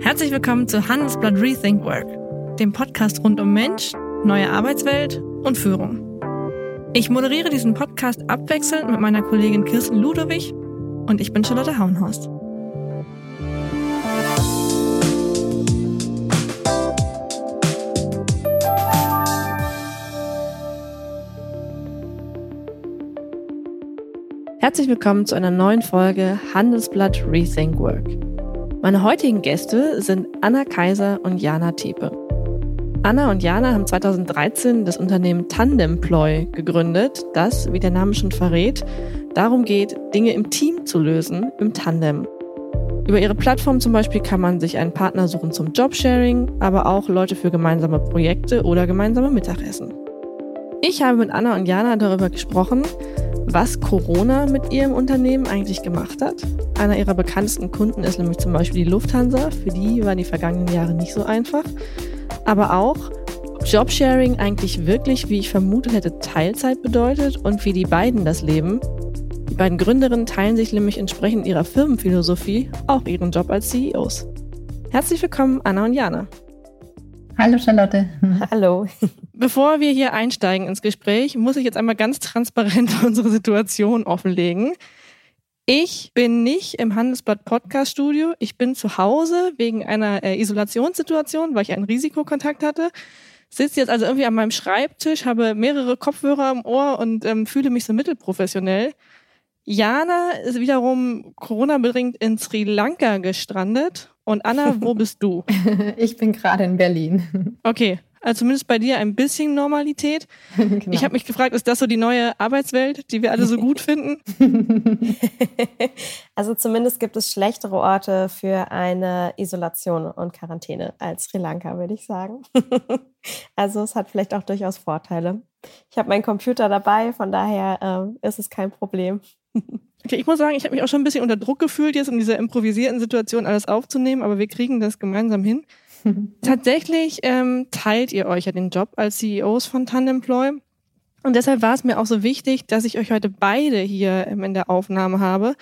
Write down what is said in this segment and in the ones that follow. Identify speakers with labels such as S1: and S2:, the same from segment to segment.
S1: Herzlich willkommen zu Handelsblatt Rethink Work, dem Podcast rund um Mensch, neue Arbeitswelt und Führung. Ich moderiere diesen Podcast abwechselnd mit meiner Kollegin Kirsten Ludowig und ich bin Charlotte Hauenhorst. Herzlich willkommen zu einer neuen Folge Handelsblatt Rethink Work. Meine heutigen Gäste sind Anna Kaiser und Jana Tepe. Anna und Jana haben 2013 das Unternehmen Tandemploy gegründet, das, wie der Name schon verrät, darum geht, Dinge im Team zu lösen, im Tandem. Über ihre Plattform zum Beispiel kann man sich einen Partner suchen zum Jobsharing, aber auch Leute für gemeinsame Projekte oder gemeinsame Mittagessen. Ich habe mit Anna und Jana darüber gesprochen, was Corona mit ihrem Unternehmen eigentlich gemacht hat. Einer ihrer bekanntesten Kunden ist nämlich zum Beispiel die Lufthansa. Für die waren die vergangenen Jahre nicht so einfach. Aber auch, ob Jobsharing eigentlich wirklich, wie ich vermutet hätte, Teilzeit bedeutet und wie die beiden das leben. Die beiden Gründerinnen teilen sich nämlich entsprechend ihrer Firmenphilosophie auch ihren Job als CEOs. Herzlich willkommen, Anna und Jana.
S2: Hallo Charlotte.
S1: Hallo. Bevor wir hier einsteigen ins Gespräch, muss ich jetzt einmal ganz transparent unsere Situation offenlegen. Ich bin nicht im Handelsblatt Podcast Studio. Ich bin zu Hause wegen einer äh, Isolationssituation, weil ich einen Risikokontakt hatte. Sitze jetzt also irgendwie an meinem Schreibtisch, habe mehrere Kopfhörer im Ohr und ähm, fühle mich so mittelprofessionell. Jana ist wiederum Corona-bedingt in Sri Lanka gestrandet. Und Anna, wo bist du?
S2: ich bin gerade in Berlin.
S1: Okay, also zumindest bei dir ein bisschen Normalität. Genau. Ich habe mich gefragt, ist das so die neue Arbeitswelt, die wir alle so gut finden?
S3: also zumindest gibt es schlechtere Orte für eine Isolation und Quarantäne als Sri Lanka, würde ich sagen. also es hat vielleicht auch durchaus Vorteile. Ich habe meinen Computer dabei, von daher äh, ist es kein Problem.
S1: Okay, ich muss sagen, ich habe mich auch schon ein bisschen unter Druck gefühlt, jetzt in dieser improvisierten Situation alles aufzunehmen, aber wir kriegen das gemeinsam hin. Tatsächlich ähm, teilt ihr euch ja den Job als CEOs von Tandemploy. Und deshalb war es mir auch so wichtig, dass ich euch heute beide hier ähm, in der Aufnahme habe.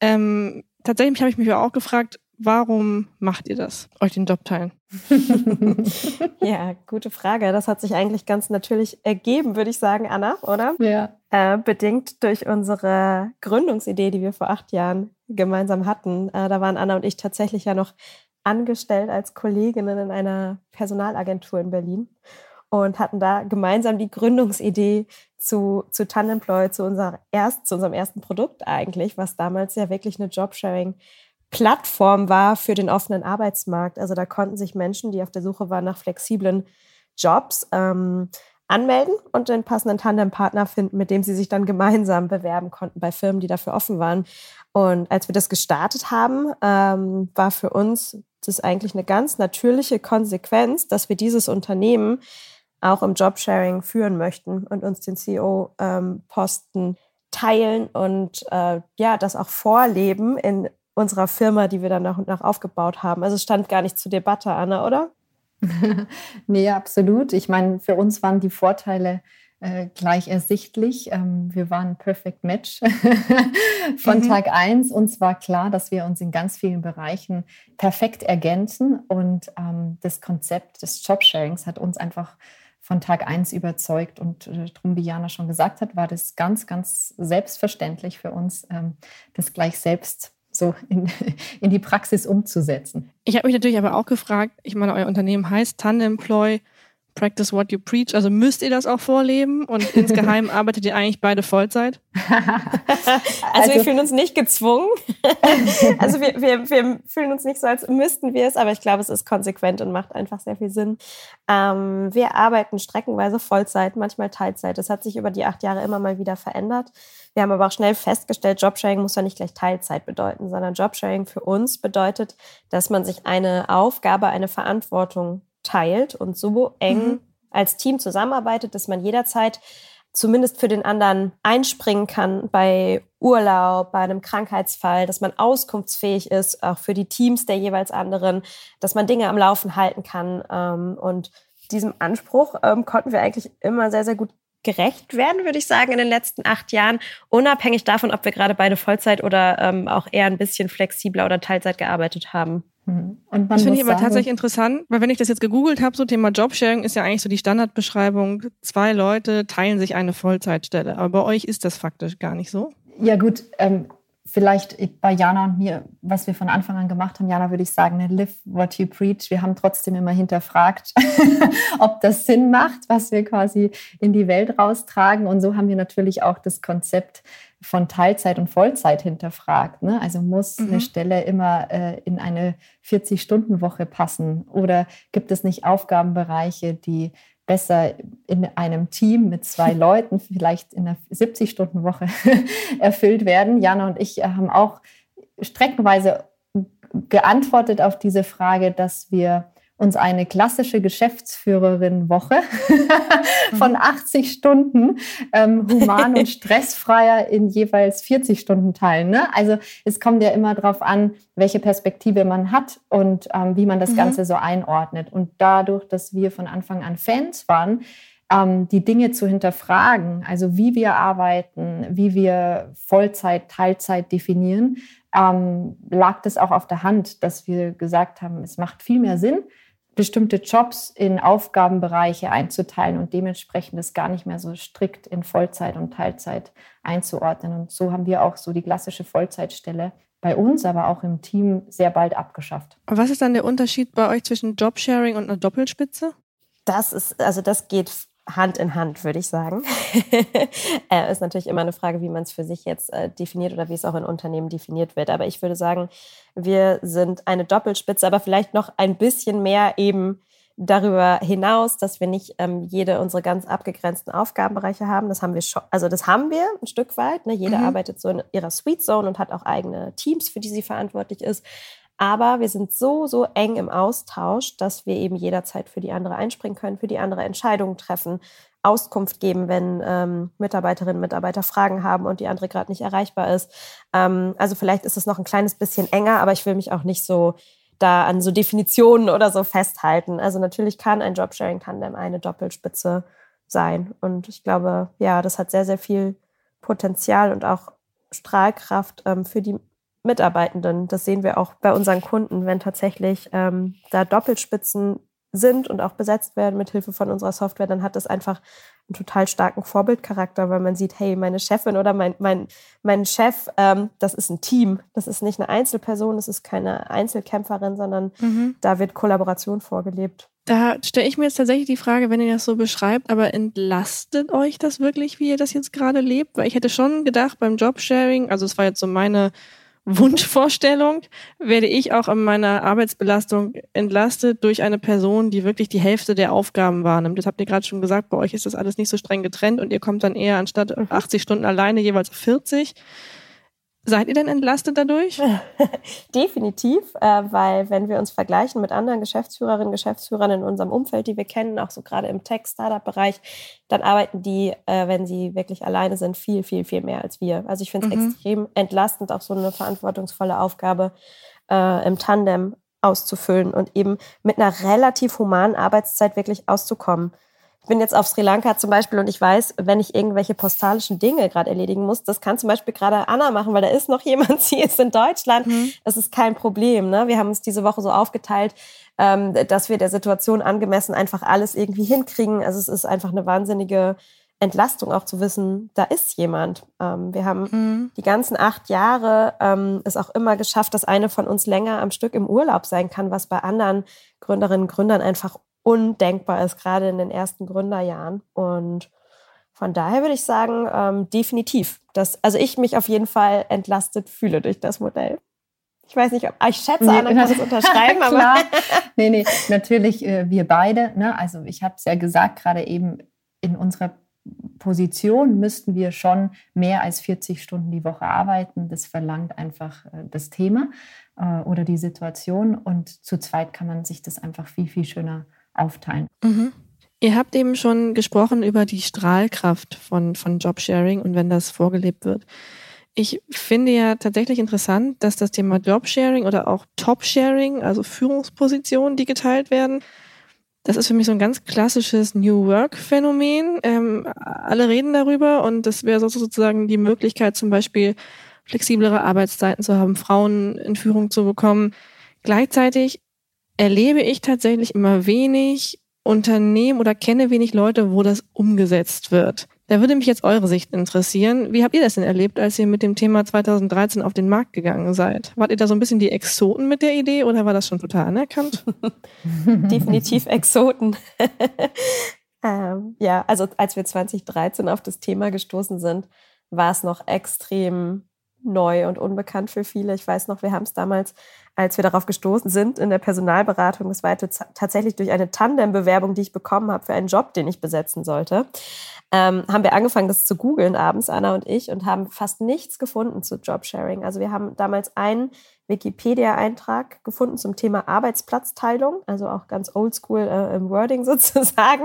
S1: Ähm, tatsächlich habe ich mich auch gefragt, warum macht ihr das, euch den Job teilen?
S3: ja, gute Frage. Das hat sich eigentlich ganz natürlich ergeben, würde ich sagen, Anna, oder?
S2: Ja.
S3: Äh, bedingt durch unsere Gründungsidee, die wir vor acht Jahren gemeinsam hatten. Äh, da waren Anna und ich tatsächlich ja noch angestellt als Kolleginnen in einer Personalagentur in Berlin und hatten da gemeinsam die Gründungsidee zu, zu Tandemploy, zu, unser erst, zu unserem ersten Produkt eigentlich, was damals ja wirklich eine Jobsharing-Plattform war für den offenen Arbeitsmarkt. Also da konnten sich Menschen, die auf der Suche waren nach flexiblen Jobs, ähm, anmelden und den passenden Tandempartner finden, mit dem sie sich dann gemeinsam bewerben konnten bei Firmen, die dafür offen waren. Und als wir das gestartet haben, ähm, war für uns das eigentlich eine ganz natürliche Konsequenz, dass wir dieses Unternehmen auch im Jobsharing führen möchten und uns den CEO-Posten ähm, teilen und äh, ja, das auch vorleben in unserer Firma, die wir dann nach und nach aufgebaut haben. Also es stand gar nicht zur Debatte, Anna, oder?
S2: nee, absolut. Ich meine, für uns waren die Vorteile äh, gleich ersichtlich. Ähm, wir waren ein Perfect Match von mhm. Tag 1. Uns war klar, dass wir uns in ganz vielen Bereichen perfekt ergänzen. Und ähm, das Konzept des Jobsharings hat uns einfach von Tag 1 überzeugt. Und äh, darum, wie Jana schon gesagt hat, war das ganz, ganz selbstverständlich für uns, ähm, das gleich selbst so in, in die Praxis umzusetzen.
S1: Ich habe mich natürlich aber auch gefragt, ich meine, euer Unternehmen heißt Tandemploy. Practice what you preach. Also müsst ihr das auch vorleben und insgeheim arbeitet ihr eigentlich beide Vollzeit?
S3: also, also, wir fühlen uns nicht gezwungen. also wir, wir, wir fühlen uns nicht so, als müssten wir es, aber ich glaube, es ist konsequent und macht einfach sehr viel Sinn. Ähm, wir arbeiten streckenweise Vollzeit, manchmal Teilzeit. Das hat sich über die acht Jahre immer mal wieder verändert. Wir haben aber auch schnell festgestellt, Jobsharing muss ja nicht gleich Teilzeit bedeuten, sondern Jobsharing für uns bedeutet, dass man sich eine Aufgabe, eine Verantwortung teilt und so eng mhm. als Team zusammenarbeitet, dass man jederzeit zumindest für den anderen einspringen kann bei Urlaub, bei einem Krankheitsfall, dass man auskunftsfähig ist, auch für die Teams der jeweils anderen, dass man Dinge am Laufen halten kann. Ähm, und diesem Anspruch ähm, konnten wir eigentlich immer sehr, sehr gut gerecht werden, würde ich sagen, in den letzten acht Jahren, unabhängig davon, ob wir gerade beide Vollzeit oder ähm, auch eher ein bisschen flexibler oder Teilzeit gearbeitet haben.
S1: Mhm. Und das finde ich aber tatsächlich interessant, weil wenn ich das jetzt gegoogelt habe, so Thema Jobsharing ist ja eigentlich so die Standardbeschreibung, zwei Leute teilen sich eine Vollzeitstelle. Aber bei euch ist das faktisch gar nicht so.
S2: Ja gut, ähm, vielleicht bei Jana und mir, was wir von Anfang an gemacht haben, Jana würde ich sagen, ne, live what you preach. Wir haben trotzdem immer hinterfragt, ob das Sinn macht, was wir quasi in die Welt raustragen. Und so haben wir natürlich auch das Konzept von Teilzeit und Vollzeit hinterfragt. Ne? Also muss mhm. eine Stelle immer äh, in eine 40-Stunden-Woche passen? Oder gibt es nicht Aufgabenbereiche, die besser in einem Team mit zwei Leuten, vielleicht in einer 70-Stunden-Woche erfüllt werden. Jana und ich haben auch streckenweise geantwortet auf diese Frage, dass wir uns eine klassische Geschäftsführerin-Woche von 80 mhm. Stunden ähm, human und stressfreier in jeweils 40 Stunden teilen. Ne? Also es kommt ja immer darauf an, welche Perspektive man hat und ähm, wie man das mhm. Ganze so einordnet. Und dadurch, dass wir von Anfang an Fans waren, ähm, die Dinge zu hinterfragen, also wie wir arbeiten, wie wir Vollzeit, Teilzeit definieren, ähm, lag das auch auf der Hand, dass wir gesagt haben, es macht viel mehr Sinn, bestimmte Jobs in Aufgabenbereiche einzuteilen und dementsprechend das gar nicht mehr so strikt in Vollzeit und Teilzeit einzuordnen. Und so haben wir auch so die klassische Vollzeitstelle bei uns, aber auch im Team sehr bald abgeschafft.
S1: Was ist dann der Unterschied bei euch zwischen Jobsharing und einer Doppelspitze?
S3: Das ist, also das geht Hand in Hand, würde ich sagen. äh, ist natürlich immer eine Frage, wie man es für sich jetzt äh, definiert oder wie es auch in Unternehmen definiert wird. Aber ich würde sagen, wir sind eine Doppelspitze, aber vielleicht noch ein bisschen mehr eben darüber hinaus, dass wir nicht ähm, jede unsere ganz abgegrenzten Aufgabenbereiche haben. Das haben wir schon, also das haben wir ein Stück weit. Ne? Jeder mhm. arbeitet so in ihrer Sweet Zone und hat auch eigene Teams, für die sie verantwortlich ist. Aber wir sind so, so eng im Austausch, dass wir eben jederzeit für die andere einspringen können, für die andere Entscheidungen treffen, Auskunft geben, wenn ähm, Mitarbeiterinnen und Mitarbeiter Fragen haben und die andere gerade nicht erreichbar ist. Ähm, also vielleicht ist es noch ein kleines bisschen enger, aber ich will mich auch nicht so da an so Definitionen oder so festhalten. Also natürlich kann ein Jobsharing-Tandem eine Doppelspitze sein. Und ich glaube, ja, das hat sehr, sehr viel Potenzial und auch Strahlkraft ähm, für die Mitarbeitenden. Das sehen wir auch bei unseren Kunden, wenn tatsächlich ähm, da Doppelspitzen sind und auch besetzt werden mit Hilfe von unserer Software, dann hat das einfach einen total starken Vorbildcharakter, weil man sieht, hey, meine Chefin oder mein, mein, mein Chef, ähm, das ist ein Team. Das ist nicht eine Einzelperson, das ist keine Einzelkämpferin, sondern mhm. da wird Kollaboration vorgelebt.
S1: Da stelle ich mir jetzt tatsächlich die Frage, wenn ihr das so beschreibt, aber entlastet euch das wirklich, wie ihr das jetzt gerade lebt? Weil ich hätte schon gedacht beim Jobsharing, also es war jetzt so meine Wunschvorstellung werde ich auch in meiner Arbeitsbelastung entlastet durch eine Person, die wirklich die Hälfte der Aufgaben wahrnimmt. Das habt ihr gerade schon gesagt, bei euch ist das alles nicht so streng getrennt und ihr kommt dann eher anstatt 80 mhm. Stunden alleine jeweils 40. Seid ihr denn entlastet dadurch?
S3: Definitiv, äh, weil wenn wir uns vergleichen mit anderen Geschäftsführerinnen, Geschäftsführern in unserem Umfeld, die wir kennen, auch so gerade im Tech-Startup-Bereich, dann arbeiten die, äh, wenn sie wirklich alleine sind, viel, viel, viel mehr als wir. Also ich finde es mhm. extrem entlastend, auch so eine verantwortungsvolle Aufgabe äh, im Tandem auszufüllen und eben mit einer relativ humanen Arbeitszeit wirklich auszukommen. Ich bin jetzt auf Sri Lanka zum Beispiel und ich weiß, wenn ich irgendwelche postalischen Dinge gerade erledigen muss, das kann zum Beispiel gerade Anna machen, weil da ist noch jemand, sie ist in Deutschland. Mhm. Das ist kein Problem. Ne? Wir haben uns diese Woche so aufgeteilt, ähm, dass wir der Situation angemessen einfach alles irgendwie hinkriegen. Also es ist einfach eine wahnsinnige Entlastung auch zu wissen, da ist jemand. Ähm, wir haben mhm. die ganzen acht Jahre ähm, es auch immer geschafft, dass eine von uns länger am Stück im Urlaub sein kann, was bei anderen Gründerinnen und Gründern einfach undenkbar ist, gerade in den ersten Gründerjahren. Und von daher würde ich sagen, ähm, definitiv, dass also ich mich auf jeden Fall entlastet fühle durch das Modell. Ich weiß nicht, ob ich schätze, nee, Anna kann das unterschreiben,
S2: aber. nee, nee, natürlich äh, wir beide. Ne? Also ich habe es ja gesagt, gerade eben in unserer Position müssten wir schon mehr als 40 Stunden die Woche arbeiten. Das verlangt einfach äh, das Thema äh, oder die Situation. Und zu zweit kann man sich das einfach viel, viel schöner aufteilen.
S1: Mhm. Ihr habt eben schon gesprochen über die Strahlkraft von, von Jobsharing und wenn das vorgelebt wird. Ich finde ja tatsächlich interessant, dass das Thema Jobsharing oder auch Topsharing, also Führungspositionen, die geteilt werden, Das ist für mich so ein ganz klassisches New Work-Phänomen. Ähm, alle reden darüber und das wäre sozusagen die Möglichkeit, zum Beispiel flexiblere Arbeitszeiten zu haben, Frauen in Führung zu bekommen. Gleichzeitig erlebe ich tatsächlich immer wenig Unternehmen oder kenne wenig Leute, wo das umgesetzt wird. Da würde mich jetzt eure Sicht interessieren. Wie habt ihr das denn erlebt, als ihr mit dem Thema 2013 auf den Markt gegangen seid? Wart ihr da so ein bisschen die Exoten mit der Idee oder war das schon total anerkannt?
S3: Definitiv Exoten. ähm, ja, also als wir 2013 auf das Thema gestoßen sind, war es noch extrem neu und unbekannt für viele. Ich weiß noch, wir haben es damals, als wir darauf gestoßen sind in der Personalberatung, es war tatsächlich durch eine Tandem-Bewerbung, die ich bekommen habe für einen Job, den ich besetzen sollte, ähm, haben wir angefangen, das zu googeln abends, Anna und ich, und haben fast nichts gefunden zu Jobsharing. Also wir haben damals einen Wikipedia-Eintrag gefunden zum Thema Arbeitsplatzteilung, also auch ganz oldschool äh, im Wording sozusagen,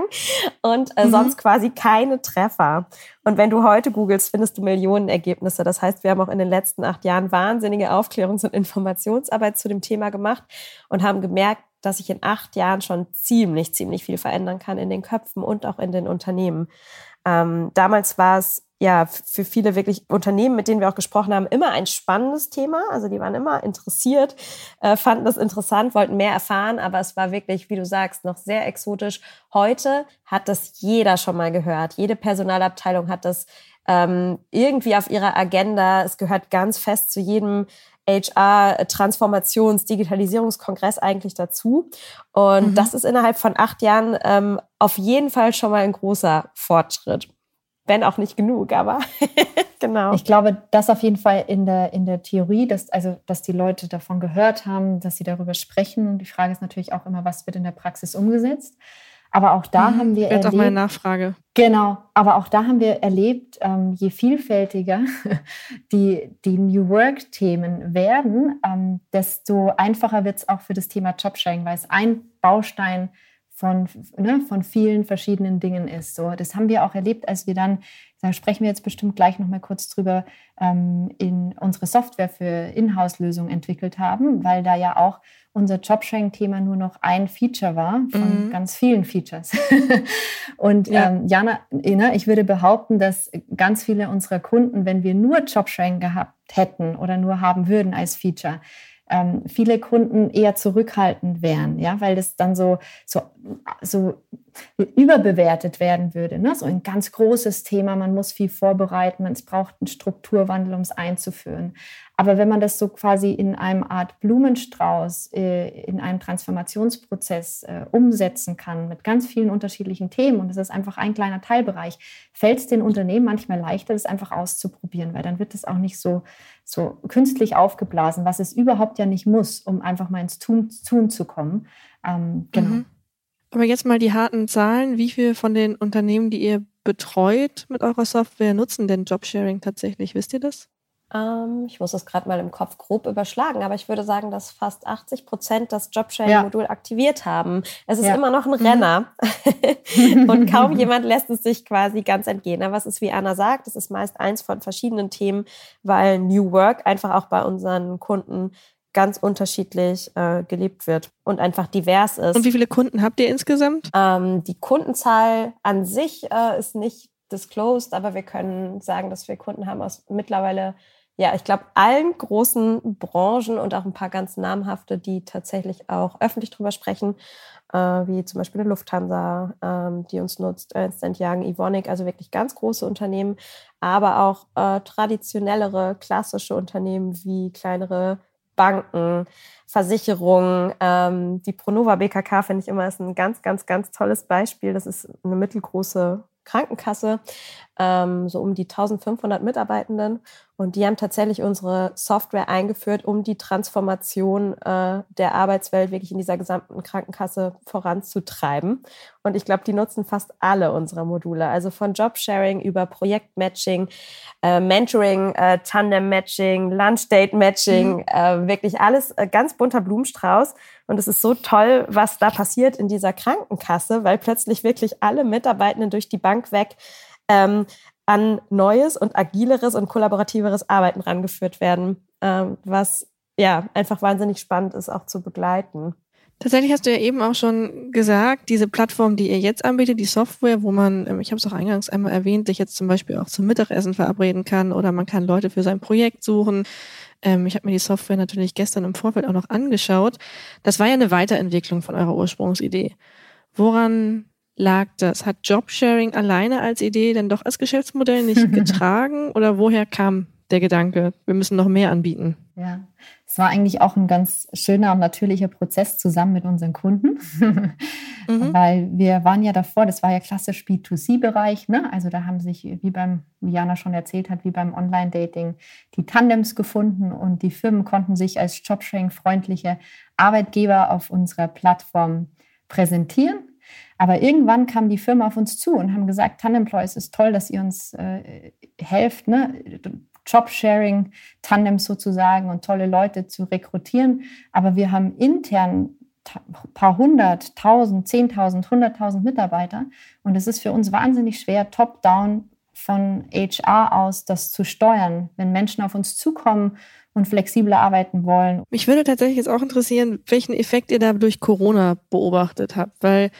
S3: und äh, mhm. sonst quasi keine Treffer. Und wenn du heute googelst, findest du Millionen Ergebnisse. Das heißt, wir haben auch in den letzten acht Jahren wahnsinnige Aufklärungs- und Informationsarbeit zu dem Thema gemacht und haben gemerkt, dass sich in acht Jahren schon ziemlich, ziemlich viel verändern kann in den Köpfen und auch in den Unternehmen. Ähm, damals war es ja für viele wirklich Unternehmen, mit denen wir auch gesprochen haben, immer ein spannendes Thema. Also die waren immer interessiert, äh, fanden das interessant, wollten mehr erfahren, aber es war wirklich, wie du sagst, noch sehr exotisch. Heute hat das jeder schon mal gehört. Jede Personalabteilung hat das ähm, irgendwie auf ihrer Agenda. Es gehört ganz fest zu jedem HR-Transformations-, Digitalisierungskongress eigentlich dazu. Und mhm. das ist innerhalb von acht Jahren ähm, auf jeden Fall schon mal ein großer Fortschritt. Wenn auch nicht genug, aber genau.
S2: Ich glaube, das auf jeden Fall in der, in der Theorie, dass, also, dass die Leute davon gehört haben, dass sie darüber sprechen. Die Frage ist natürlich auch immer, was wird in der Praxis umgesetzt. Aber auch da mhm, haben wir
S1: erlebt. auch meine Nachfrage.
S2: Genau, aber auch da haben wir erlebt, ähm, je vielfältiger die, die New Work-Themen werden, ähm, desto einfacher wird es auch für das Thema Jobsharing, weil es ein Baustein von, ne, von vielen verschiedenen Dingen ist. So, das haben wir auch erlebt, als wir dann, da sprechen wir jetzt bestimmt gleich noch mal kurz drüber, ähm, in unsere Software für Inhouse-Lösungen entwickelt haben, weil da ja auch unser Jobsharing-Thema nur noch ein Feature war von mhm. ganz vielen Features. und ja. ähm, Jana, ne, ich würde behaupten, dass ganz viele unserer Kunden, wenn wir nur Jobsharing gehabt hätten oder nur haben würden als Feature, ähm, viele Kunden eher zurückhaltend wären, ja, weil das dann so, so, so überbewertet werden würde. Ne? So ein ganz großes Thema, man muss viel vorbereiten, es braucht einen Strukturwandel, um es einzuführen. Aber wenn man das so quasi in einem Art Blumenstrauß, äh, in einem Transformationsprozess äh, umsetzen kann mit ganz vielen unterschiedlichen Themen, und das ist einfach ein kleiner Teilbereich, fällt es den Unternehmen manchmal leichter, das einfach auszuprobieren, weil dann wird es auch nicht so, so künstlich aufgeblasen, was es überhaupt ja nicht muss, um einfach mal ins Tun, Tun zu kommen. Ähm, genau. Mhm.
S1: Aber jetzt mal die harten Zahlen. Wie viele von den Unternehmen, die ihr betreut mit eurer Software, nutzen denn Jobsharing tatsächlich? Wisst ihr das?
S3: Ähm, ich muss das gerade mal im Kopf grob überschlagen, aber ich würde sagen, dass fast 80 Prozent das Jobsharing-Modul ja. aktiviert haben. Es ist ja. immer noch ein Renner mhm. und kaum jemand lässt es sich quasi ganz entgehen. Aber es ist, wie Anna sagt, es ist meist eins von verschiedenen Themen, weil New Work einfach auch bei unseren Kunden ganz unterschiedlich äh, gelebt wird und einfach divers ist.
S1: Und wie viele Kunden habt ihr insgesamt?
S3: Ähm, die Kundenzahl an sich äh, ist nicht disclosed, aber wir können sagen, dass wir Kunden haben aus mittlerweile ja, ich glaube, allen großen Branchen und auch ein paar ganz namhafte, die tatsächlich auch öffentlich drüber sprechen, äh, wie zum Beispiel eine Lufthansa, ähm, die uns nutzt, Ernst Young, Evonik, also wirklich ganz große Unternehmen, aber auch äh, traditionellere, klassische Unternehmen wie kleinere Banken, Versicherungen. Ähm, die Pronova BKK finde ich immer ist ein ganz, ganz, ganz tolles Beispiel. Das ist eine mittelgroße Krankenkasse, ähm, so um die 1500 Mitarbeitenden. Und die haben tatsächlich unsere Software eingeführt, um die Transformation äh, der Arbeitswelt wirklich in dieser gesamten Krankenkasse voranzutreiben. Und ich glaube, die nutzen fast alle unserer Module. Also von Jobsharing über Projektmatching, äh, Mentoring, äh, Tandem-Matching, Lunch-Date-Matching, mhm. Äh, wirklich alles äh, ganz bunter Blumenstrauß. Und es ist so toll, was da passiert in dieser Krankenkasse, weil plötzlich wirklich alle Mitarbeitenden durch die Bank weg ähm, an neues und agileres und kollaborativeres Arbeiten rangeführt werden, ähm, was ja einfach wahnsinnig spannend ist, auch zu begleiten.
S1: Tatsächlich hast du ja eben auch schon gesagt, diese Plattform, die ihr jetzt anbietet, die Software, wo man, ähm, ich habe es auch eingangs einmal erwähnt, sich jetzt zum Beispiel auch zum Mittagessen verabreden kann oder man kann Leute für sein Projekt suchen. Ähm, ich habe mir die Software natürlich gestern im Vorfeld auch noch angeschaut. Das war ja eine Weiterentwicklung von eurer Ursprungsidee. Woran lag das? Hat Jobsharing alleine als Idee denn doch als Geschäftsmodell nicht getragen oder woher kam der Gedanke, wir müssen noch mehr anbieten?
S2: Ja, es war eigentlich auch ein ganz schöner und natürlicher Prozess zusammen mit unseren Kunden, mhm. weil wir waren ja davor, das war ja klassisch B2C-Bereich, ne? also da haben sich, wie beim, wie Jana schon erzählt hat, wie beim Online-Dating die Tandems gefunden und die Firmen konnten sich als Jobsharing-freundliche Arbeitgeber auf unserer Plattform präsentieren. Aber irgendwann kam die Firma auf uns zu und haben gesagt, Tandemploy, es ist toll, dass ihr uns äh, helft, ne? Jobsharing, Tandems sozusagen und tolle Leute zu rekrutieren. Aber wir haben intern paar hundert, tausend, zehntausend, hunderttausend Mitarbeiter. Und es ist für uns wahnsinnig schwer, top-down von HR aus das zu steuern, wenn Menschen auf uns zukommen und flexibler arbeiten wollen.
S1: Mich würde tatsächlich jetzt auch interessieren, welchen Effekt ihr da durch Corona beobachtet habt, weil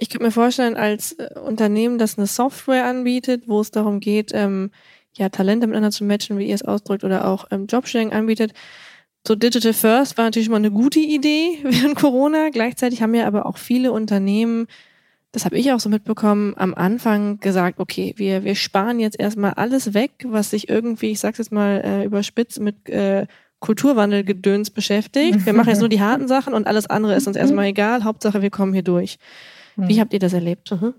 S1: ich könnte mir vorstellen, als äh, Unternehmen, das eine Software anbietet, wo es darum geht, ähm, ja, Talente miteinander zu matchen, wie ihr es ausdrückt, oder auch ähm, Jobsharing anbietet. So Digital First war natürlich mal eine gute Idee während Corona. Gleichzeitig haben ja aber auch viele Unternehmen, das habe ich auch so mitbekommen, am Anfang gesagt, okay, wir, wir sparen jetzt erstmal alles weg, was sich irgendwie, ich sag's jetzt mal äh, überspitzt, mit äh, Kulturwandelgedöns beschäftigt. Wir machen jetzt nur die harten Sachen und alles andere ist uns erstmal egal. Hauptsache, wir kommen hier durch. Wie habt ihr das erlebt? Mhm.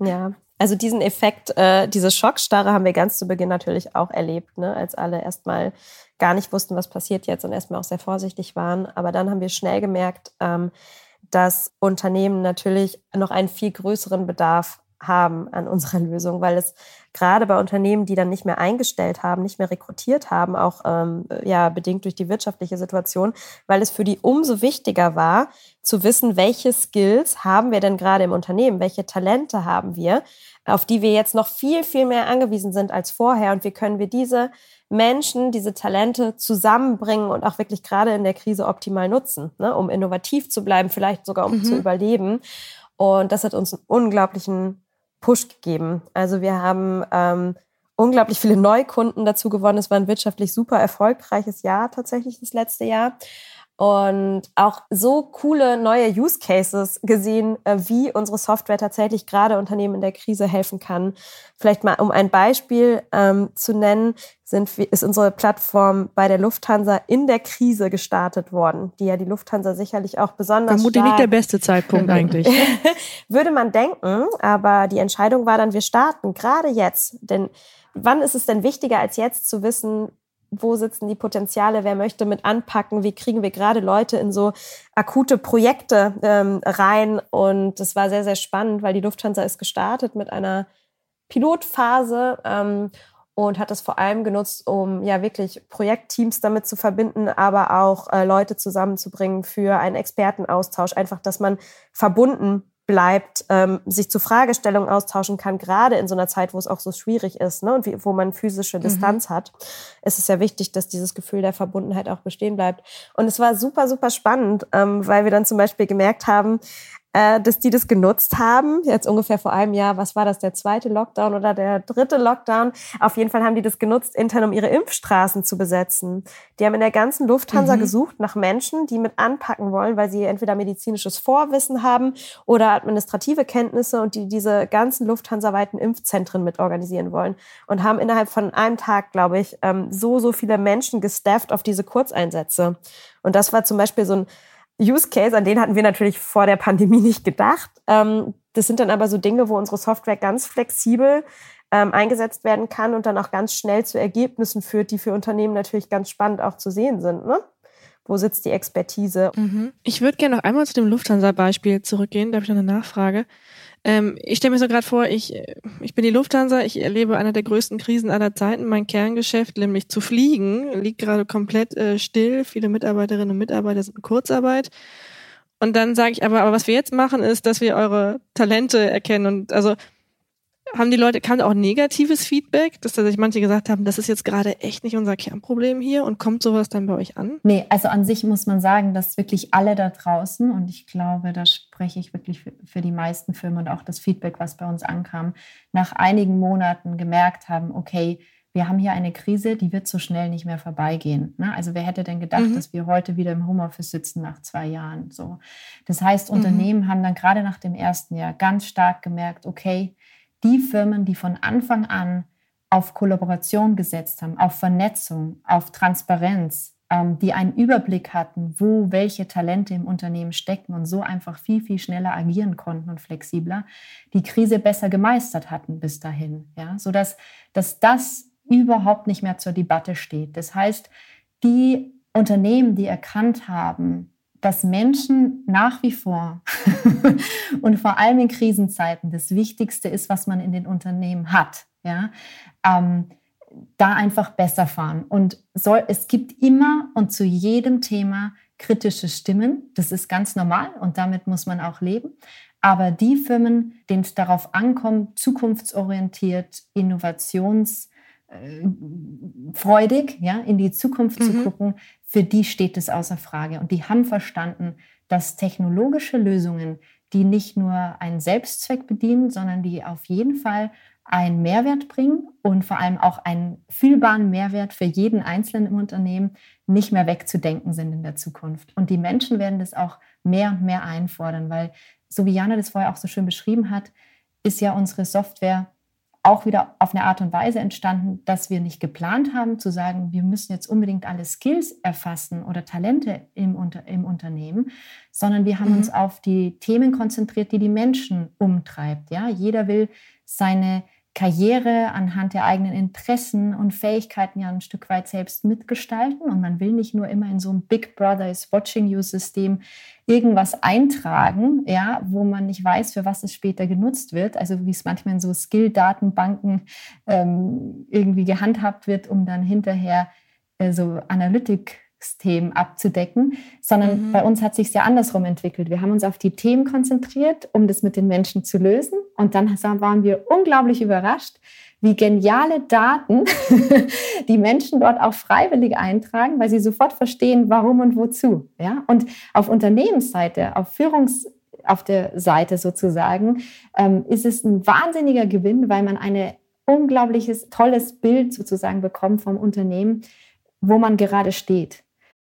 S3: ja, also diesen Effekt, äh, diese Schockstarre haben wir ganz zu Beginn natürlich auch erlebt, ne? als alle erstmal gar nicht wussten, was passiert jetzt und erstmal auch sehr vorsichtig waren. Aber dann haben wir schnell gemerkt, ähm, dass Unternehmen natürlich noch einen viel größeren Bedarf haben an unserer Lösung, weil es gerade bei Unternehmen, die dann nicht mehr eingestellt haben, nicht mehr rekrutiert haben, auch ähm, ja bedingt durch die wirtschaftliche Situation, weil es für die umso wichtiger war, zu wissen, welche Skills haben wir denn gerade im Unternehmen, welche Talente haben wir, auf die wir jetzt noch viel, viel mehr angewiesen sind als vorher und wie können wir diese Menschen, diese Talente zusammenbringen und auch wirklich gerade in der Krise optimal nutzen, ne, um innovativ zu bleiben, vielleicht sogar um mhm. zu überleben. Und das hat uns einen unglaublichen Push gegeben. Also wir haben ähm, unglaublich viele Neukunden dazu gewonnen. Es war ein wirtschaftlich super erfolgreiches Jahr tatsächlich das letzte Jahr. Und auch so coole neue Use Cases gesehen, äh, wie unsere Software tatsächlich gerade Unternehmen in der Krise helfen kann. Vielleicht mal um ein Beispiel ähm, zu nennen, sind, ist unsere Plattform bei der Lufthansa in der Krise gestartet worden, die ja die Lufthansa sicherlich auch besonders.
S1: Vermutlich nicht der beste Zeitpunkt eigentlich.
S3: Würde man denken, aber die Entscheidung war dann, wir starten gerade jetzt. Denn wann ist es denn wichtiger als jetzt zu wissen, wo sitzen die Potenziale, wer möchte mit anpacken, wie kriegen wir gerade Leute in so akute Projekte ähm, rein. Und das war sehr, sehr spannend, weil die Lufthansa ist gestartet mit einer Pilotphase ähm, und hat das vor allem genutzt, um ja wirklich Projektteams damit zu verbinden, aber auch äh, Leute zusammenzubringen für einen Expertenaustausch. Einfach, dass man verbunden bleibt, ähm, sich zu Fragestellungen austauschen kann, gerade in so einer Zeit, wo es auch so schwierig ist ne, und wie, wo man physische mhm. Distanz mhm. hat, ist es ja wichtig, dass dieses Gefühl der Verbundenheit auch bestehen bleibt. Und es war super, super spannend, ähm, weil wir dann zum Beispiel gemerkt haben, äh, dass die das genutzt haben. Jetzt ungefähr vor einem Jahr, was war das, der zweite Lockdown oder der dritte Lockdown? Auf jeden Fall haben die das genutzt, intern, um ihre Impfstraßen zu besetzen. Die haben in der ganzen Lufthansa mhm. gesucht nach Menschen, die mit anpacken wollen, weil sie entweder medizinisches Vorwissen haben oder administrative Kenntnisse und die diese ganzen Lufthansa-weiten Impfzentren mit organisieren wollen. Und haben innerhalb von einem Tag, glaube ich, ähm, so, so viele Menschen gestafft auf diese Kurzeinsätze. Und das war zum Beispiel so ein Use Case, an den hatten wir natürlich vor der Pandemie nicht gedacht. Ähm, das sind dann aber so Dinge, wo unsere Software ganz flexibel ähm, eingesetzt werden kann und dann auch ganz schnell zu Ergebnissen führt, die für Unternehmen natürlich ganz spannend auch zu sehen sind. Ne? Wo sitzt die Expertise?
S1: Mhm. Ich würde gerne noch einmal zu dem Lufthansa-Beispiel zurückgehen. Da habe ich noch eine Nachfrage. Ähm, ich stelle mir so gerade vor, ich, ich bin die Lufthansa, ich erlebe eine der größten Krisen aller Zeiten. Mein Kerngeschäft, nämlich zu fliegen, liegt gerade komplett äh, still. Viele Mitarbeiterinnen und Mitarbeiter sind in Kurzarbeit. Und dann sage ich aber, aber was wir jetzt machen, ist, dass wir eure Talente erkennen. Und also haben die Leute, kam auch negatives Feedback, dass tatsächlich manche gesagt haben, das ist jetzt gerade echt nicht unser Kernproblem hier und kommt sowas dann bei euch an?
S2: Nee, also an sich muss man sagen, dass wirklich alle da draußen und ich glaube, da spreche ich wirklich für, für die meisten Firmen und auch das Feedback, was bei uns ankam, nach einigen Monaten gemerkt haben, okay, wir haben hier eine Krise, die wird so schnell nicht mehr vorbeigehen. Ne? Also wer hätte denn gedacht, mhm. dass wir heute wieder im Homeoffice sitzen nach zwei Jahren? So. Das heißt, mhm. Unternehmen haben dann gerade nach dem ersten Jahr ganz stark gemerkt, okay, die Firmen, die von Anfang an auf Kollaboration gesetzt haben, auf Vernetzung, auf Transparenz, ähm, die einen Überblick hatten, wo welche Talente im Unternehmen stecken und so einfach viel, viel schneller agieren konnten und flexibler, die Krise besser gemeistert hatten bis dahin. Ja? Sodass dass das überhaupt nicht mehr zur Debatte steht. Das heißt, die Unternehmen, die erkannt haben, dass Menschen nach wie vor und vor allem in Krisenzeiten das Wichtigste ist, was man in den Unternehmen hat, ja, ähm, da einfach besser fahren. Und soll, es gibt immer und zu jedem Thema kritische Stimmen. Das ist ganz normal und damit muss man auch leben. Aber die Firmen, denen es darauf ankommt, zukunftsorientiert, innovations- freudig, ja, in die Zukunft mhm. zu gucken, für die steht es außer Frage. Und die haben verstanden, dass technologische Lösungen, die nicht nur einen Selbstzweck bedienen, sondern die auf jeden Fall einen Mehrwert bringen und vor allem auch einen fühlbaren Mehrwert für jeden Einzelnen im Unternehmen nicht mehr wegzudenken sind in der Zukunft. Und die Menschen werden das auch mehr und mehr einfordern, weil, so wie Jana das vorher auch so schön beschrieben hat, ist ja unsere Software auch wieder auf eine Art und Weise entstanden, dass wir nicht geplant haben zu sagen, wir müssen jetzt unbedingt alle Skills erfassen oder Talente im, Unter im Unternehmen, sondern wir haben mhm. uns auf die Themen konzentriert, die die Menschen umtreibt. Ja, jeder will seine Karriere anhand der eigenen Interessen und Fähigkeiten ja ein Stück weit selbst mitgestalten. Und man will nicht nur immer in so einem Big Brother is watching you System irgendwas eintragen, ja, wo man nicht weiß, für was es später genutzt wird. Also wie es manchmal in so Skill-Datenbanken ähm, irgendwie gehandhabt wird, um dann hinterher äh, so Analytik Themen abzudecken, sondern mhm. bei uns hat sich ja andersrum entwickelt. Wir haben uns auf die Themen konzentriert, um das mit den Menschen zu lösen. Und dann waren wir unglaublich überrascht, wie geniale Daten die Menschen dort auch freiwillig eintragen, weil sie sofort verstehen, warum und wozu. Ja? Und auf Unternehmensseite, auf Führungs auf der Seite sozusagen, ähm, ist es ein wahnsinniger Gewinn, weil man ein unglaubliches, tolles Bild sozusagen bekommt vom Unternehmen, wo man gerade steht.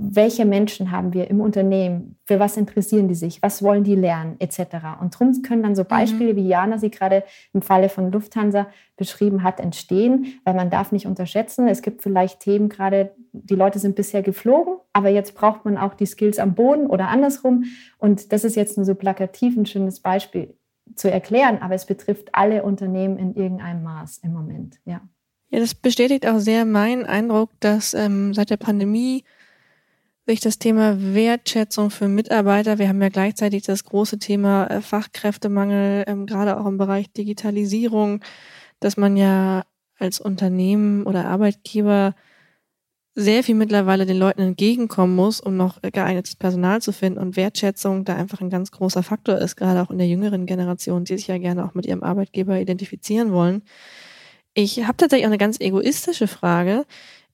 S2: welche Menschen haben wir im Unternehmen, für was interessieren die sich, was wollen die lernen, etc. Und darum können dann so mhm. Beispiele, wie Jana sie gerade im Falle von Lufthansa beschrieben hat, entstehen, weil man darf nicht unterschätzen, es gibt vielleicht Themen gerade, die Leute sind bisher geflogen, aber jetzt braucht man auch die Skills am Boden oder andersrum. Und das ist jetzt nur so plakativ ein schönes Beispiel zu erklären, aber es betrifft alle Unternehmen in irgendeinem Maß im Moment, ja.
S1: Ja, das bestätigt auch sehr meinen Eindruck, dass ähm, seit der Pandemie sich das Thema Wertschätzung für Mitarbeiter, wir haben ja gleichzeitig das große Thema äh, Fachkräftemangel, ähm, gerade auch im Bereich Digitalisierung, dass man ja als Unternehmen oder Arbeitgeber sehr viel mittlerweile den Leuten entgegenkommen muss, um noch geeignetes Personal zu finden und Wertschätzung da einfach ein ganz großer Faktor ist, gerade auch in der jüngeren Generation, die sich ja gerne auch mit ihrem Arbeitgeber identifizieren wollen. Ich habe tatsächlich auch eine ganz egoistische Frage.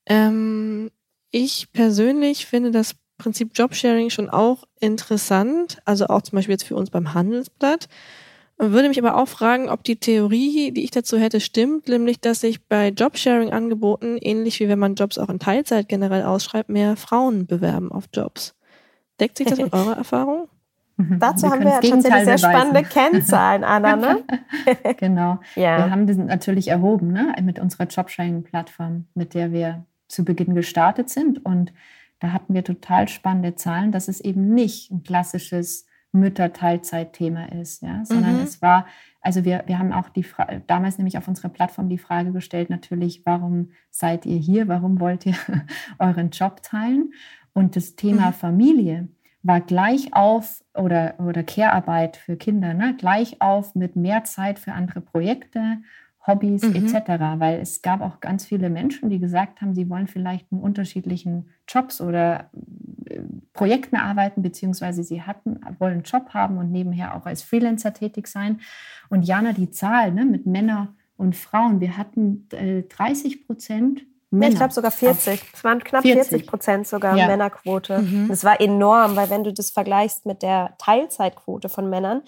S1: Ähm, ich persönlich finde das Prinzip Jobsharing schon auch interessant, also auch zum Beispiel jetzt für uns beim Handelsblatt. Würde mich aber auch fragen, ob die Theorie, die ich dazu hätte, stimmt, nämlich, dass sich bei Jobsharing-Angeboten, ähnlich wie wenn man Jobs auch in Teilzeit generell ausschreibt, mehr Frauen bewerben auf Jobs. Deckt sich das mit eurer Erfahrung?
S3: Mhm. Dazu wir haben wir ja tatsächlich sehr beweisen. spannende Kennzahlen, Anna. Ne?
S2: genau. Ja. Wir haben das natürlich erhoben ne? mit unserer Jobsharing-Plattform, mit der wir zu Beginn gestartet sind. Und da hatten wir total spannende Zahlen, dass es eben nicht ein klassisches Mütter-Teilzeit-Thema ist, ja, sondern mhm. es war, also wir, wir haben auch die damals nämlich auf unserer Plattform die Frage gestellt, natürlich, warum seid ihr hier? Warum wollt ihr euren Job teilen? Und das Thema mhm. Familie war gleich auf oder, oder Care-Arbeit für Kinder, ne, gleich auf mit mehr Zeit für andere Projekte Hobbys mhm. etc. Weil es gab auch ganz viele Menschen, die gesagt haben, sie wollen vielleicht in unterschiedlichen Jobs oder äh, Projekten arbeiten, beziehungsweise sie hatten, wollen einen Job haben und nebenher auch als Freelancer tätig sein. Und Jana, die Zahl ne, mit Männern und Frauen, wir hatten äh, 30 Prozent
S3: Männer. Ich glaube sogar 40. Es waren knapp 40 Prozent sogar ja. Männerquote. Mhm. Das war enorm, weil wenn du das vergleichst mit der Teilzeitquote von Männern,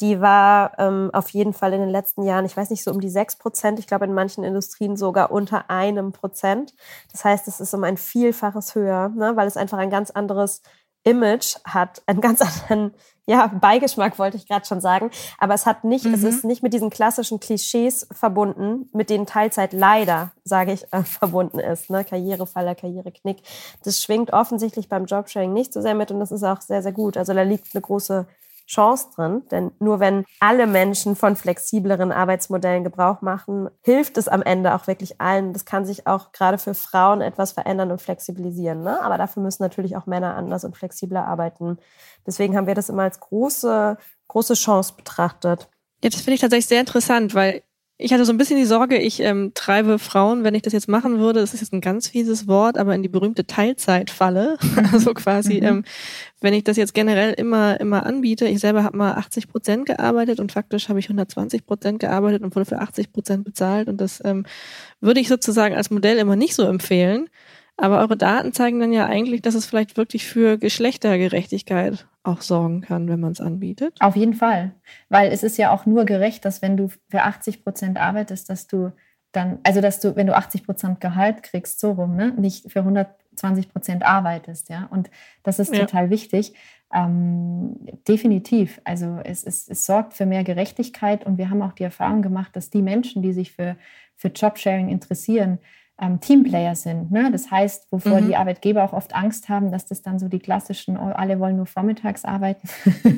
S3: die war ähm, auf jeden Fall in den letzten Jahren, ich weiß nicht, so um die 6 Prozent. Ich glaube, in manchen Industrien sogar unter einem Prozent. Das heißt, es ist um ein Vielfaches höher, ne? weil es einfach ein ganz anderes Image hat, einen ganz anderen ja, Beigeschmack wollte ich gerade schon sagen. Aber es hat nicht, mhm. es ist nicht mit diesen klassischen Klischees verbunden, mit denen Teilzeit leider, sage ich, äh, verbunden ist. Ne? Karrierefaller, Karriereknick. Das schwingt offensichtlich beim Jobsharing nicht so sehr mit und das ist auch sehr, sehr gut. Also da liegt eine große Chance drin. Denn nur wenn alle Menschen von flexibleren Arbeitsmodellen Gebrauch machen, hilft es am Ende auch wirklich allen. Das kann sich auch gerade für Frauen etwas verändern und flexibilisieren. Ne? Aber dafür müssen natürlich auch Männer anders und flexibler arbeiten. Deswegen haben wir das immer als große, große Chance betrachtet.
S1: Ja, das finde ich tatsächlich sehr interessant, weil ich hatte so ein bisschen die Sorge, ich ähm, treibe Frauen, wenn ich das jetzt machen würde, das ist jetzt ein ganz fieses Wort, aber in die berühmte Teilzeitfalle. also quasi, mhm. ähm, wenn ich das jetzt generell immer immer anbiete, ich selber habe mal 80 Prozent gearbeitet und faktisch habe ich 120 Prozent gearbeitet und wurde für 80 Prozent bezahlt und das ähm, würde ich sozusagen als Modell immer nicht so empfehlen. Aber eure Daten zeigen dann ja eigentlich, dass es vielleicht wirklich für Geschlechtergerechtigkeit auch sorgen kann, wenn man es anbietet.
S2: Auf jeden Fall. Weil es ist ja auch nur gerecht, dass wenn du für 80 Prozent arbeitest, dass du dann, also dass du, wenn du 80 Prozent Gehalt kriegst, so rum, ne, nicht für 120 Prozent arbeitest, ja. Und das ist ja. total wichtig. Ähm, definitiv. Also es, es, es sorgt für mehr Gerechtigkeit und wir haben auch die Erfahrung gemacht, dass die Menschen, die sich für, für Jobsharing interessieren, ähm, Teamplayer sind. Ne? Das heißt, wovor mhm. die Arbeitgeber auch oft Angst haben, dass das dann so die klassischen, oh, alle wollen nur vormittags arbeiten,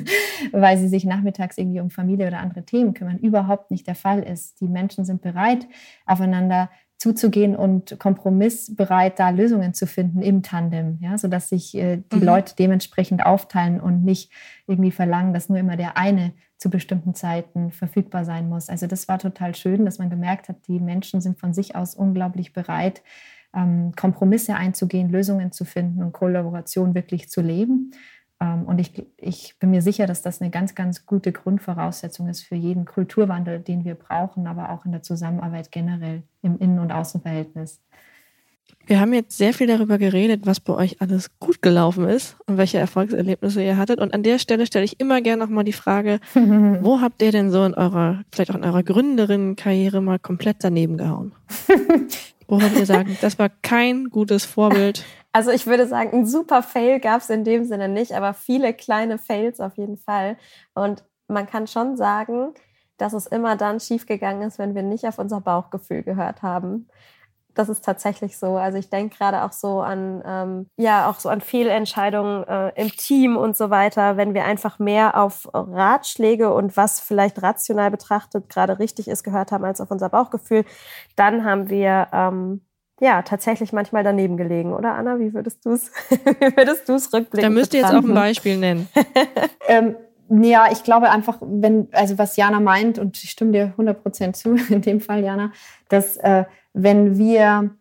S2: weil sie sich nachmittags irgendwie um Familie oder andere Themen kümmern, überhaupt nicht der Fall ist. Die Menschen sind bereit, aufeinander zuzugehen und kompromissbereit da Lösungen zu finden im Tandem, ja, sodass sich äh, die mhm. Leute dementsprechend aufteilen und nicht irgendwie verlangen, dass nur immer der eine zu bestimmten Zeiten verfügbar sein muss. Also das war total schön, dass man gemerkt hat, die Menschen sind von sich aus unglaublich bereit, ähm, Kompromisse einzugehen, Lösungen zu finden und Kollaboration wirklich zu leben. Ähm, und ich, ich bin mir sicher, dass das eine ganz, ganz gute Grundvoraussetzung ist für jeden Kulturwandel, den wir brauchen, aber auch in der Zusammenarbeit generell im Innen- und Außenverhältnis.
S1: Wir haben jetzt sehr viel darüber geredet, was bei euch alles gut gelaufen ist und welche Erfolgserlebnisse ihr hattet. Und an der Stelle stelle ich immer gerne nochmal die Frage, wo habt ihr denn so in eurer, vielleicht auch in eurer Gründerinnenkarriere mal komplett daneben gehauen? wo habt ihr sagen, das war kein gutes Vorbild?
S3: Also ich würde sagen, ein super Fail gab es in dem Sinne nicht, aber viele kleine Fails auf jeden Fall. Und man kann schon sagen, dass es immer dann schiefgegangen ist, wenn wir nicht auf unser Bauchgefühl gehört haben das ist tatsächlich so. Also ich denke gerade auch so an, ähm, ja, auch so an Fehlentscheidungen äh, im Team und so weiter, wenn wir einfach mehr auf Ratschläge und was vielleicht rational betrachtet gerade richtig ist gehört haben als auf unser Bauchgefühl, dann haben wir ähm, ja tatsächlich manchmal daneben gelegen, oder Anna? Wie würdest du es, würdest du es rückblicken?
S1: Da müsst ihr jetzt auch ein Beispiel nennen.
S2: ähm, ja, ich glaube einfach, wenn, also was Jana meint, und ich stimme dir 100% zu, in dem Fall, Jana, dass äh, wenn wir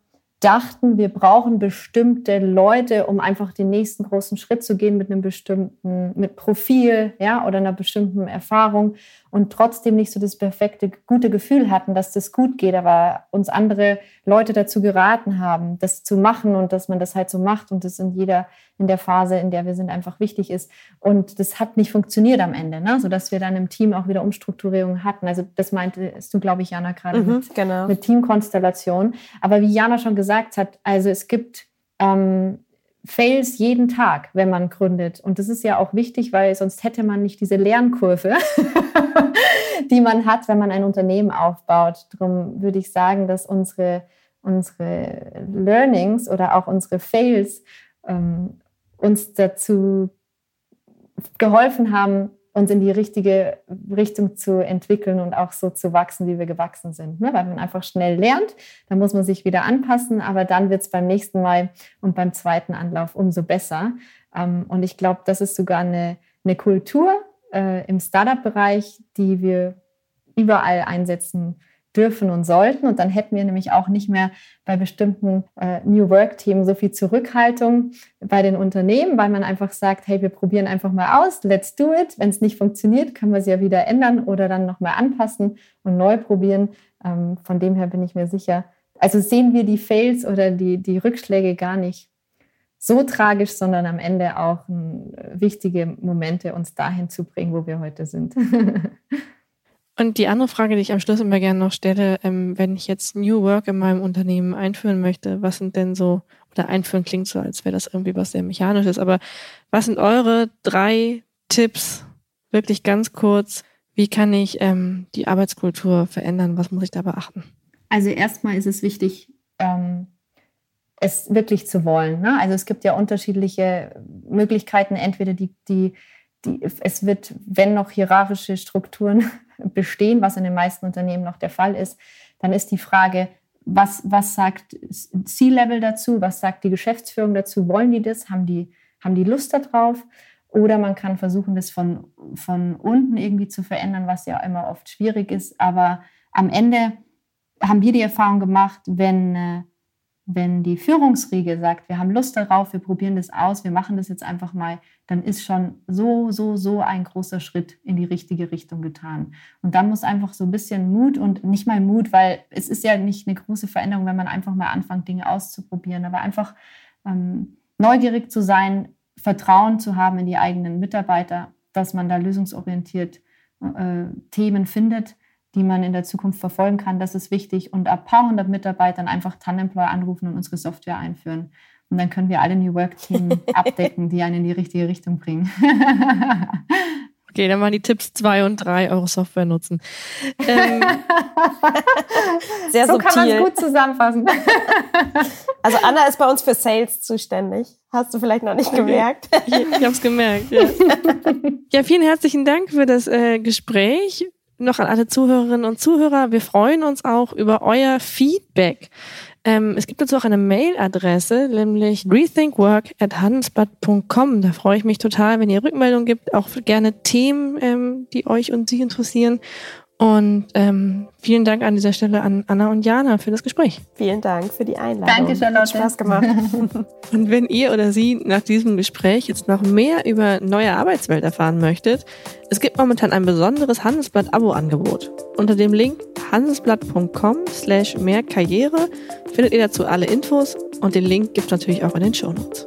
S2: dachten, wir brauchen bestimmte Leute, um einfach den nächsten großen Schritt zu gehen mit einem bestimmten, mit Profil, ja, oder einer bestimmten Erfahrung und trotzdem nicht so das perfekte, gute Gefühl hatten, dass das gut geht, aber uns andere Leute dazu geraten haben, das zu machen und dass man das halt so macht und das in jeder, in der Phase, in der wir sind, einfach wichtig ist. Und das hat nicht funktioniert am Ende, ne? sodass wir dann im Team auch wieder Umstrukturierungen hatten. Also das meintest du, glaube ich, Jana, gerade mhm, mit, genau. mit Teamkonstellation. Aber wie Jana schon gesagt hat, also es gibt ähm, Fails jeden Tag, wenn man gründet. Und das ist ja auch wichtig, weil sonst hätte man nicht diese Lernkurve, die man hat, wenn man ein Unternehmen aufbaut. Darum würde ich sagen, dass unsere, unsere Learnings oder auch unsere Fails ähm, uns dazu geholfen haben, uns in die richtige Richtung zu entwickeln und auch so zu wachsen, wie wir gewachsen sind. Ne? Weil man einfach schnell lernt, dann muss man sich wieder anpassen, aber dann wird es beim nächsten Mal und beim zweiten Anlauf umso besser. Ähm, und ich glaube, das ist sogar eine, eine Kultur äh, im Startup-Bereich, die wir überall einsetzen dürfen und sollten. Und dann hätten wir nämlich auch nicht mehr bei bestimmten äh, New Work-Themen so viel Zurückhaltung bei den Unternehmen, weil man einfach sagt, hey, wir probieren einfach mal aus, let's do it. Wenn es nicht funktioniert, können wir es ja wieder ändern oder dann nochmal anpassen und neu probieren. Ähm, von dem her bin ich mir sicher. Also sehen wir die Fails oder die, die Rückschläge gar nicht so tragisch, sondern am Ende auch äh, wichtige Momente, uns dahin zu bringen, wo wir heute sind.
S1: Und die andere Frage, die ich am Schluss immer gerne noch stelle, ähm, wenn ich jetzt New Work in meinem Unternehmen einführen möchte, was sind denn so, oder einführen klingt so, als wäre das irgendwie was sehr Mechanisches, aber was sind eure drei Tipps, wirklich ganz kurz, wie kann ich ähm, die Arbeitskultur verändern? Was muss ich da beachten?
S2: Also erstmal ist es wichtig, ähm, es wirklich zu wollen. Ne? Also es gibt ja unterschiedliche Möglichkeiten, entweder die, die die, es wird, wenn noch hierarchische Strukturen bestehen, was in den meisten Unternehmen noch der Fall ist, dann ist die Frage, was, was sagt C-Level dazu, was sagt die Geschäftsführung dazu, wollen die das, haben die, haben die Lust darauf? Oder man kann versuchen, das von, von unten irgendwie zu verändern, was ja immer oft schwierig ist. Aber am Ende haben wir die Erfahrung gemacht, wenn äh, wenn die Führungsriege sagt, wir haben Lust darauf, wir probieren das aus, wir machen das jetzt einfach mal, dann ist schon so, so, so ein großer Schritt in die richtige Richtung getan. Und dann muss einfach so ein bisschen Mut und nicht mal Mut, weil es ist ja nicht eine große Veränderung, wenn man einfach mal anfängt, Dinge auszuprobieren, aber einfach ähm, neugierig zu sein, Vertrauen zu haben in die eigenen Mitarbeiter, dass man da lösungsorientiert äh, Themen findet die man in der Zukunft verfolgen kann. Das ist wichtig. Und ab paar hundert Mitarbeitern einfach Tanemploy anrufen und unsere Software einführen. Und dann können wir alle New Work-Team abdecken, die einen in die richtige Richtung bringen.
S1: okay, dann waren die Tipps zwei und drei eure Software nutzen.
S2: Ähm, Sehr so subtil. kann man es gut zusammenfassen.
S3: also Anna ist bei uns für Sales zuständig. Hast du vielleicht noch nicht gemerkt?
S1: ich, ich habe es gemerkt. Ja. ja. vielen herzlichen Dank für das äh, Gespräch noch an alle Zuhörerinnen und Zuhörer, wir freuen uns auch über euer Feedback. Ähm, es gibt dazu auch eine Mailadresse, nämlich rethinkwork.handelsblatt.com. Da freue ich mich total, wenn ihr Rückmeldungen gibt, auch gerne Themen, ähm, die euch und Sie interessieren. Und ähm, vielen Dank an dieser Stelle an Anna und Jana für das Gespräch.
S3: Vielen Dank für die Einladung.
S2: Danke, Charlotte. Hat
S3: Spaß gemacht.
S1: und wenn ihr oder Sie nach diesem Gespräch jetzt noch mehr über neue Arbeitswelt erfahren möchtet, es gibt momentan ein besonderes Handelsblatt-Abo-Angebot. Unter dem Link handelsblatt.com slash mehr Karriere findet ihr dazu alle Infos und den Link gibt es natürlich auch in den Shownotes.